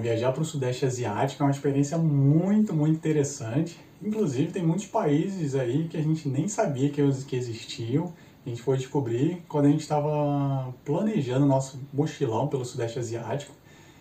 Viajar para o Sudeste Asiático é uma experiência muito, muito interessante. Inclusive, tem muitos países aí que a gente nem sabia que, que existiam. A gente foi descobrir quando a gente estava planejando nosso mochilão pelo Sudeste Asiático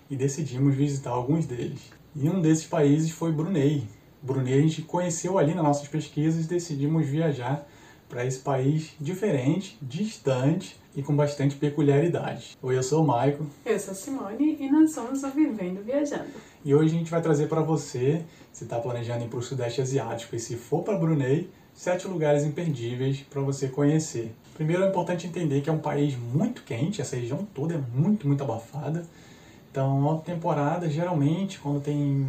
e decidimos visitar alguns deles. E um desses países foi Brunei. Brunei a gente conheceu ali nas nossas pesquisas e decidimos viajar para esse país diferente, distante, e com bastante peculiaridade. Oi, eu sou o Maico. Eu sou a Simone e nós somos o Vivendo Viajando. E hoje a gente vai trazer para você, se está planejando ir para o Sudeste Asiático e se for para Brunei, sete lugares imperdíveis para você conhecer. Primeiro é importante entender que é um país muito quente, essa região toda é muito, muito abafada. Então, alta temporada, geralmente, quando tem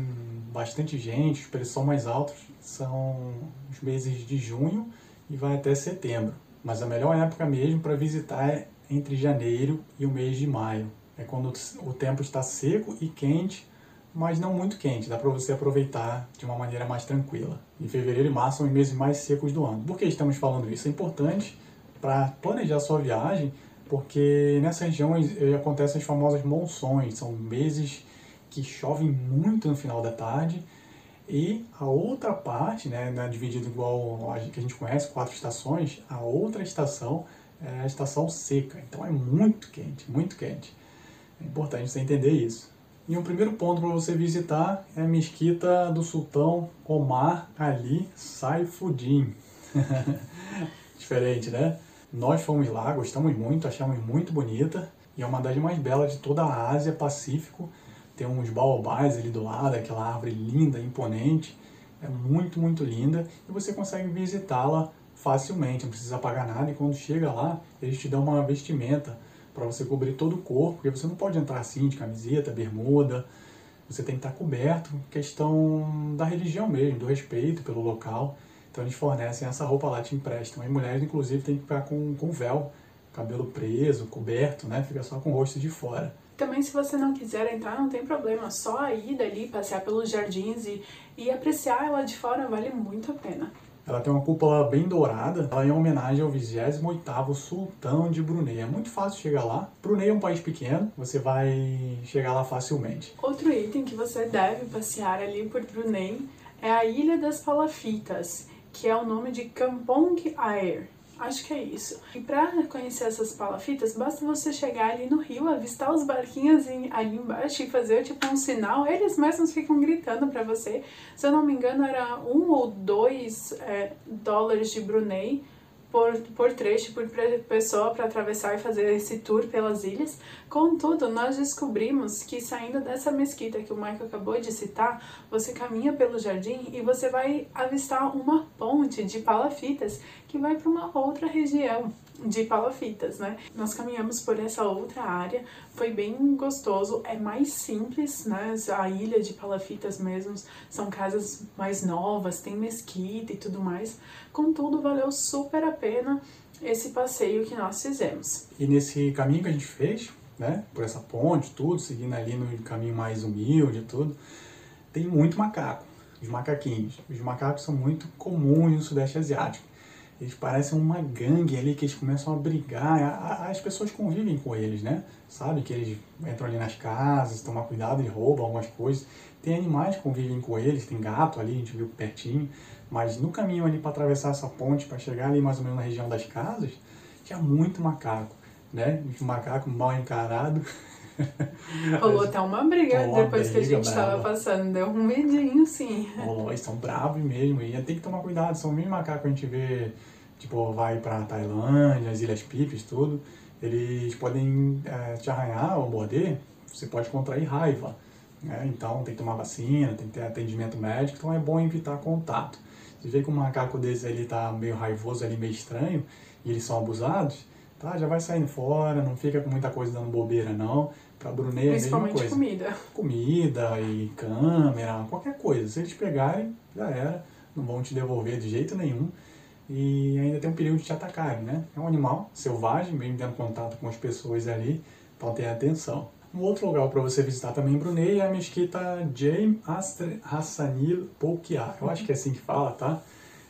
bastante gente, os preços são mais altos, são os meses de junho e vai até setembro. Mas a melhor época mesmo para visitar é entre janeiro e o mês de maio. É quando o tempo está seco e quente, mas não muito quente. Dá para você aproveitar de uma maneira mais tranquila. Em fevereiro e março são os meses mais secos do ano. Por que estamos falando isso? É importante para planejar sua viagem, porque nessa região acontecem as famosas monções. São meses que chovem muito no final da tarde e a outra parte, né, né dividida igual a que a gente conhece, quatro estações, a outra estação é a estação seca. Então é muito quente, muito quente. É importante você entender isso. E um primeiro ponto para você visitar é a mesquita do sultão Omar Ali Saifuddin. Diferente, né? Nós fomos lá, gostamos muito, achamos muito bonita e é uma das mais belas de toda a Ásia Pacífico tem uns baobás ali do lado, aquela árvore linda, imponente. É muito, muito linda e você consegue visitá-la facilmente, não precisa pagar nada. E quando chega lá, eles te dão uma vestimenta para você cobrir todo o corpo, porque você não pode entrar assim de camiseta, bermuda. Você tem que estar coberto, questão da religião mesmo, do respeito pelo local. Então eles fornecem essa roupa lá, te emprestam. E mulheres, inclusive, tem que ficar com, com véu, cabelo preso, coberto, né? Fica só com o rosto de fora. Também, se você não quiser entrar, não tem problema. Só a ida ali, passear pelos jardins e, e apreciar ela de fora vale muito a pena. Ela tem uma cúpula bem dourada, ela é em homenagem ao 28º Sultão de Brunei. É muito fácil chegar lá. Brunei é um país pequeno, você vai chegar lá facilmente. Outro item que você deve passear ali por Brunei é a Ilha das Palafitas, que é o nome de Kampong Air. Acho que é isso. E para conhecer essas palafitas, basta você chegar ali no rio, avistar os barquinhos ali embaixo e fazer tipo um sinal. Eles mesmos ficam gritando para você. Se eu não me engano, era um ou dois é, dólares de Brunei por, por trecho, por pessoa para atravessar e fazer esse tour pelas ilhas. Contudo, nós descobrimos que saindo dessa mesquita que o Michael acabou de citar, você caminha pelo jardim e você vai avistar uma ponte de palafitas que vai para uma outra região de palafitas, né? Nós caminhamos por essa outra área, foi bem gostoso, é mais simples, né? A ilha de palafitas mesmo, são casas mais novas, tem mesquita e tudo mais. Contudo, valeu super a pena esse passeio que nós fizemos. E nesse caminho que a gente fez, né? Por essa ponte, tudo, seguindo ali no caminho mais humilde e tudo, tem muito macaco, os macaquinhos. Os macacos são muito comuns no Sudeste Asiático eles parecem uma gangue ali que eles começam a brigar. As pessoas convivem com eles, né? Sabe que eles entram ali nas casas, tomar cuidado e roubam algumas coisas. Tem animais que convivem com eles, tem gato ali, a gente viu pertinho. Mas no caminho ali para atravessar essa ponte, para chegar ali mais ou menos na região das casas, tinha muito macaco, né? Os macacos mal encarados. Rolou até uma briga Rolou depois briga, que a gente estava passando, deu um medinho, sim. Rolou, eles são bravos mesmo, e tem que tomar cuidado, são mesmos macacos que a gente vê, tipo, vai pra Tailândia, as Ilhas Pipes, tudo, eles podem é, te arranhar ou morder, você pode contrair raiva, né? Então tem que tomar vacina, tem que ter atendimento médico, então é bom evitar contato. Se vê que um macaco desse ele tá meio raivoso ali, meio estranho, e eles são abusados, tá? Já vai saindo fora, não fica com muita coisa dando bobeira não. Para Brunei é a mesma coisa. comida. Comida e câmera, qualquer coisa. Se eles pegarem, já era. Não vão te devolver de jeito nenhum. E ainda tem um perigo de te atacarem, né? É um animal selvagem, bem tendo contato com as pessoas ali, então tenha atenção. Um outro lugar para você visitar também em Brunei é a mesquita Jaime Hassanil Bolkiah. Eu acho que é assim que fala, tá?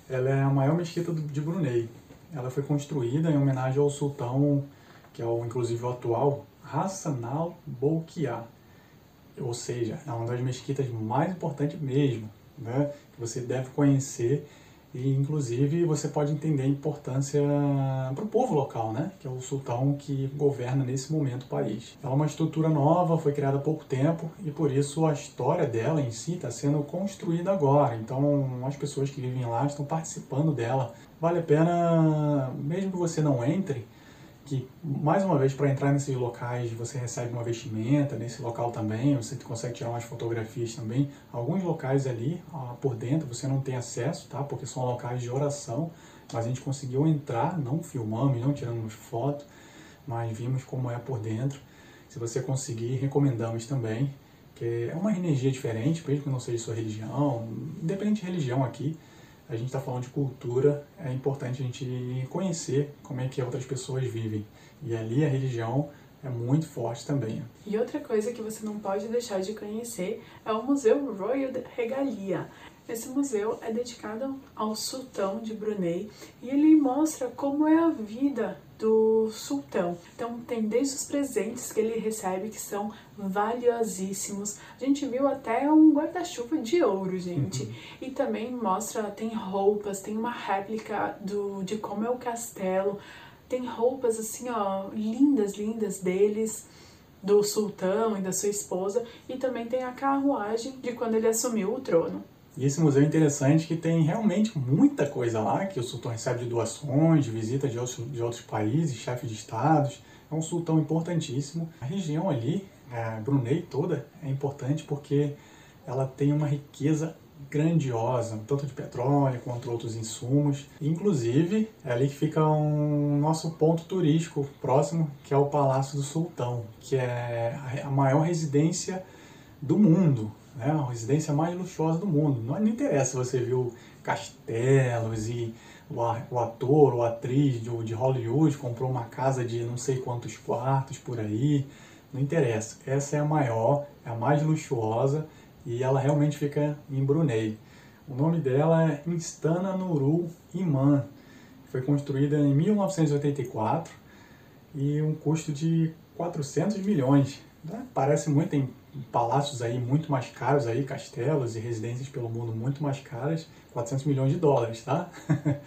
Ela é a maior mesquita de Brunei. Ela foi construída em homenagem ao sultão, que é o, inclusive o atual Hassanal Bolkiah. ou seja, é uma das mesquitas mais importantes mesmo, né? que você deve conhecer e inclusive você pode entender a importância para o povo local, né? que é o sultão que governa nesse momento o país. Ela é uma estrutura nova, foi criada há pouco tempo e por isso a história dela em si está sendo construída agora. Então as pessoas que vivem lá estão participando dela. Vale a pena, mesmo que você não entre, que mais uma vez para entrar nesses locais você recebe uma vestimenta nesse local também você consegue tirar umas fotografias também. Alguns locais ali por dentro você não tem acesso tá? Porque são locais de oração mas a gente conseguiu entrar não filmamos não tiramos foto mas vimos como é por dentro. Se você conseguir recomendamos também que é uma energia diferente mesmo que não seja sua religião independente de religião aqui a gente está falando de cultura, é importante a gente conhecer como é que outras pessoas vivem. E ali a religião é muito forte também. E outra coisa que você não pode deixar de conhecer é o Museu Royal Regalia. Esse museu é dedicado ao sultão de Brunei e ele mostra como é a vida do sultão. Então tem desde os presentes que ele recebe que são valiosíssimos. A gente viu até um guarda-chuva de ouro, gente. Uhum. E também mostra, tem roupas, tem uma réplica do de como é o castelo. Tem roupas assim, ó, lindas, lindas deles do sultão e da sua esposa e também tem a carruagem de quando ele assumiu o trono. E esse museu é interessante que tem realmente muita coisa lá, que o sultão recebe de doações, de visita de outros, de outros países, chefes de estados. É um sultão importantíssimo. A região ali, a Brunei toda, é importante porque ela tem uma riqueza grandiosa, tanto de petróleo quanto outros insumos. Inclusive, é ali que fica um nosso ponto turístico próximo, que é o Palácio do Sultão, que é a maior residência do mundo né, a residência mais luxuosa do mundo. Não, não interessa se você viu castelos e o, o ator ou atriz de, de Hollywood comprou uma casa de não sei quantos quartos por aí. Não interessa. Essa é a maior, é a mais luxuosa e ela realmente fica em Brunei. O nome dela é Instana Nurul Iman. Foi construída em 1984 e um custo de 400 milhões. Né? Parece muito, tem palácios aí muito mais caros aí, castelos e residências pelo mundo muito mais caras, 400 milhões de dólares, tá?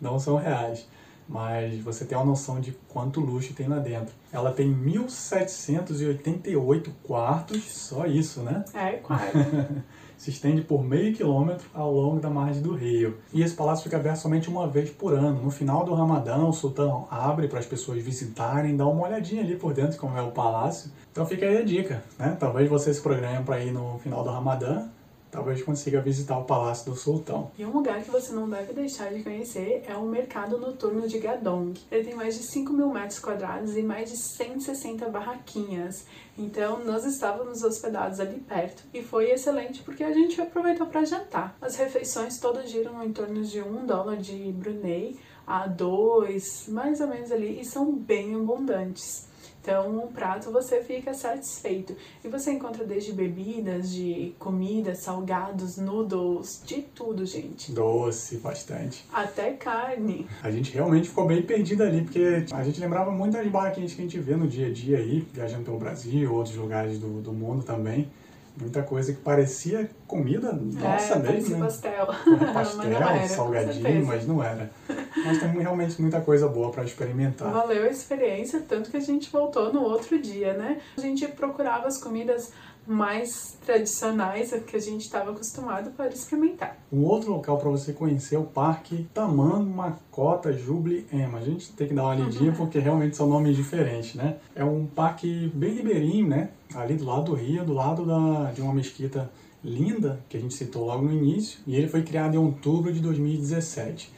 Não são reais. Mas você tem uma noção de quanto luxo tem lá dentro. Ela tem 1.788 quartos, só isso, né? É, quarto. se estende por meio quilômetro ao longo da margem do rio. E esse palácio fica aberto somente uma vez por ano. No final do Ramadão, o sultão abre para as pessoas visitarem, dá uma olhadinha ali por dentro como é o palácio. Então fica aí a dica, né? Talvez você se programe para ir no final do Ramadã talvez consiga visitar o Palácio do Sultão. E um lugar que você não deve deixar de conhecer é o Mercado Noturno de Gadong. Ele tem mais de 5 mil metros quadrados e mais de 160 barraquinhas. Então, nós estávamos hospedados ali perto e foi excelente porque a gente aproveitou para jantar. As refeições todas giram em torno de um dólar de Brunei a dois, mais ou menos ali, e são bem abundantes. Então, um prato você fica satisfeito. E você encontra desde bebidas, de comida, salgados, noodles, de tudo, gente. Doce, bastante. Até carne. A gente realmente ficou bem perdido ali, porque a gente lembrava muito das barraquinhas que a gente vê no dia a dia aí, viajando pelo Brasil, outros lugares do, do mundo também muita coisa que parecia comida nossa é, mesmo, né? pastel. pastel, era, salgadinho, mas não era. Mas tem realmente muita coisa boa para experimentar. Valeu a experiência, tanto que a gente voltou no outro dia, né? A gente procurava as comidas mais tradicionais que a gente estava acostumado para experimentar. Um outro local para você conhecer é o Parque Taman Macota Jubli Ema. A gente tem que dar uma lidinha uhum. porque realmente são nomes diferentes, né? É um parque bem ribeirinho, né? Ali do lado do rio, do lado da, de uma mesquita linda que a gente citou logo no início. E ele foi criado em outubro de 2017.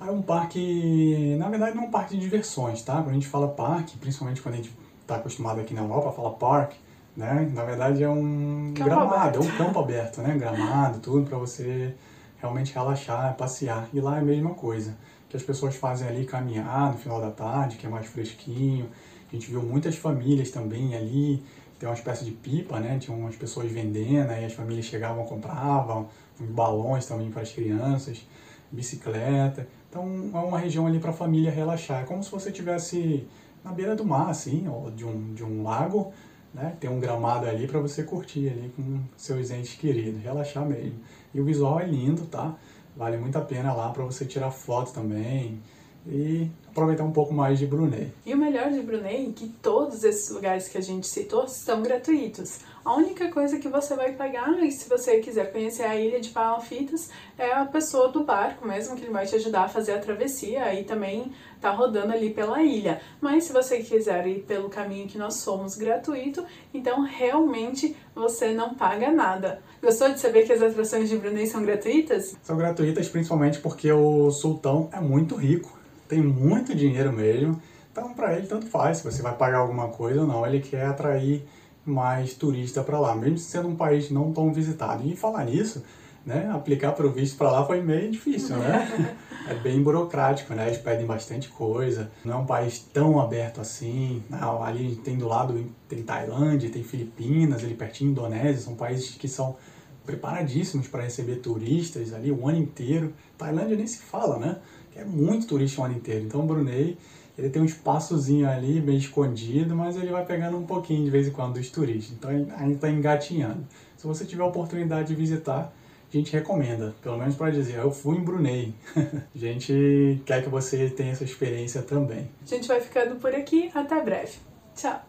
É um parque, na verdade não é um parque de diversões, tá? Quando a gente fala parque, principalmente quando a gente está acostumado aqui na Europa a falar parque, né? Na verdade é um campo gramado, é um campo aberto, né? Gramado, tudo para você realmente relaxar, passear. E lá é a mesma coisa. Que as pessoas fazem ali caminhar no final da tarde, que é mais fresquinho. A gente viu muitas famílias também ali, tem uma espécie de pipa, né? Tinha umas pessoas vendendo, aí as famílias chegavam, compravam, uns balões também para as crianças, bicicleta. Então é uma região ali para a família relaxar. É como se você estivesse na beira do mar, assim, ou de um, de um lago, né? Tem um gramado ali para você curtir ali com seus entes queridos, relaxar mesmo. E o visual é lindo, tá? Vale muito a pena lá para você tirar foto também e aproveitar um pouco mais de Brunei. E o melhor de Brunei é que todos esses lugares que a gente citou são gratuitos. A única coisa que você vai pagar, e se você quiser conhecer a ilha de Palafitas, é a pessoa do barco mesmo, que ele vai te ajudar a fazer a travessia e também tá rodando ali pela ilha. Mas se você quiser ir pelo caminho que nós somos gratuito, então realmente você não paga nada. Gostou de saber que as atrações de Brunei são gratuitas? São gratuitas principalmente porque o sultão é muito rico tem muito dinheiro mesmo. Então, para ele, tanto faz se você vai pagar alguma coisa ou não. Ele quer atrair mais turista para lá, mesmo sendo um país não tão visitado. E falar nisso, né, aplicar para o visto para lá foi meio difícil, né? é bem burocrático, né? Eles pedem bastante coisa. Não é um país tão aberto assim. Não, ali tem do lado tem Tailândia, tem Filipinas, ali pertinho Indonésia, são países que são preparadíssimos para receber turistas ali o ano inteiro. Tailândia nem se fala, né? É muito turista o ano inteiro. Então o Brunei, ele tem um espaçozinho ali, meio escondido, mas ele vai pegando um pouquinho de vez em quando dos turistas. Então ainda está engatinhando. Se você tiver a oportunidade de visitar, a gente recomenda, pelo menos para dizer, eu fui em Brunei. a gente quer que você tenha essa experiência também. A gente vai ficando por aqui, até breve. Tchau!